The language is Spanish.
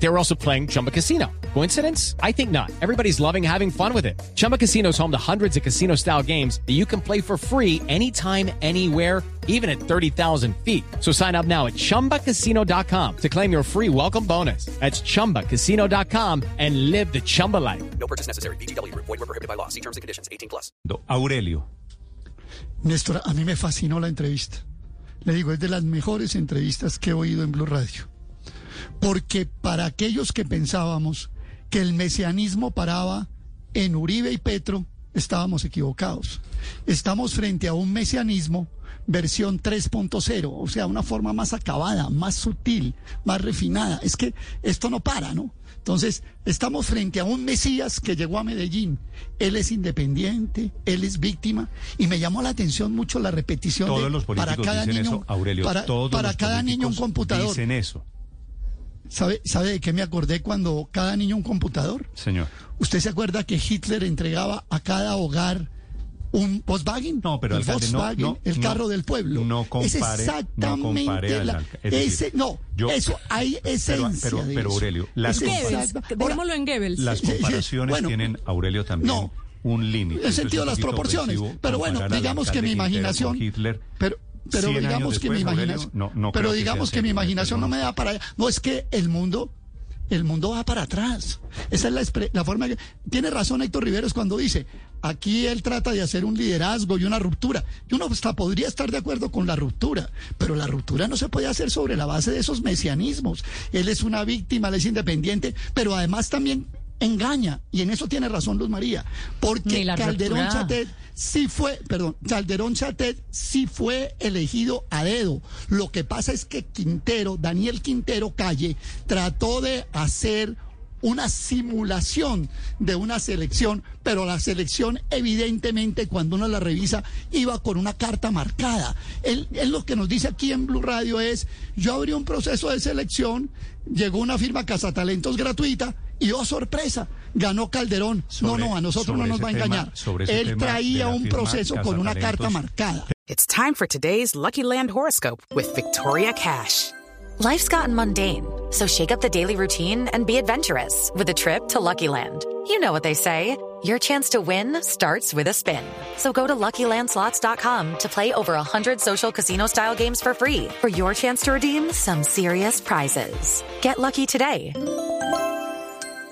They were also playing Chumba Casino. Coincidence? I think not. Everybody's loving having fun with it. Chumba Casino is home to hundreds of casino style games that you can play for free anytime, anywhere, even at 30,000 feet. So sign up now at chumbacasino.com to claim your free welcome bonus. That's chumbacasino.com and live the Chumba life. No purchase necessary. BGW. Void were prohibited by law. See terms and conditions. 18 plus. Aurelio. Néstor, a mí me fascinó la entrevista. Le digo, es de las mejores entrevistas que he oído en Blue Radio. Porque para aquellos que pensábamos que el mesianismo paraba en Uribe y Petro, estábamos equivocados. Estamos frente a un mesianismo versión 3.0, o sea, una forma más acabada, más sutil, más refinada. Es que esto no para, ¿no? Entonces, estamos frente a un Mesías que llegó a Medellín. Él es independiente, él es víctima, y me llamó la atención mucho la repetición Todos de los políticos para cada dicen niño, eso, Aurelio. para, todos para los cada niño un computador. Dicen eso, ¿Sabe, ¿Sabe de qué me acordé cuando cada niño un computador? señor. ¿Usted se acuerda que Hitler entregaba a cada hogar un Volkswagen? No, pero, el alcalde, no, Volkswagen, no, el no, carro del pueblo. no compare- es no exactamente compare la- alca- es decir, ese, no, yo- eso hay esencia pero. Aurelio, las, Es compara- Goebbels, exacta- dejémoslo en Goebbels. las comparaciones bueno, tienen, Aurelio, también no, un límite. en el sentido de las proporciones. Pero bueno, digamos que mi imaginación. Hitler. Pero, pero 100 años digamos que mi Aurelio, imaginación. no- no pero que digamos que mi imaginación no me da para allá. No, es que el mundo. El mundo va para atrás. Esa es la, la forma que... Tiene razón Héctor Riveros cuando dice, aquí él trata de hacer un liderazgo y una ruptura. Y uno hasta podría estar de acuerdo con la ruptura, pero la ruptura no se puede hacer sobre la base de esos mesianismos. Él es una víctima, él es independiente, pero además también engaña. Y en eso tiene razón Luz María. Porque Calderón ruptura. Chatet sí fue, perdón, Calderón Chatet sí fue elegido a dedo. Lo que pasa es que Quintero, Daniel Quintero Calle, trató de hacer una simulación de una selección, pero la selección evidentemente cuando uno la revisa iba con una carta marcada. Él, él lo que nos dice aquí en Blue Radio es, yo abrí un proceso de selección, llegó una firma Cazatalentos gratuita y oh sorpresa, ganó Calderón. Sobre- no, no, a nosotros no nos va a engañar. sobre Él traía un firma proceso con una carta marcada. It's time for today's Lucky Land horoscope with Victoria Cash. Life's gotten mundane, so shake up the daily routine and be adventurous with a trip to Lucky Land. You know what they say. Your chance to win starts with a spin. So go to LuckyLandSlots.com to play over 100 social casino-style games for free for your chance to redeem some serious prizes. Get lucky today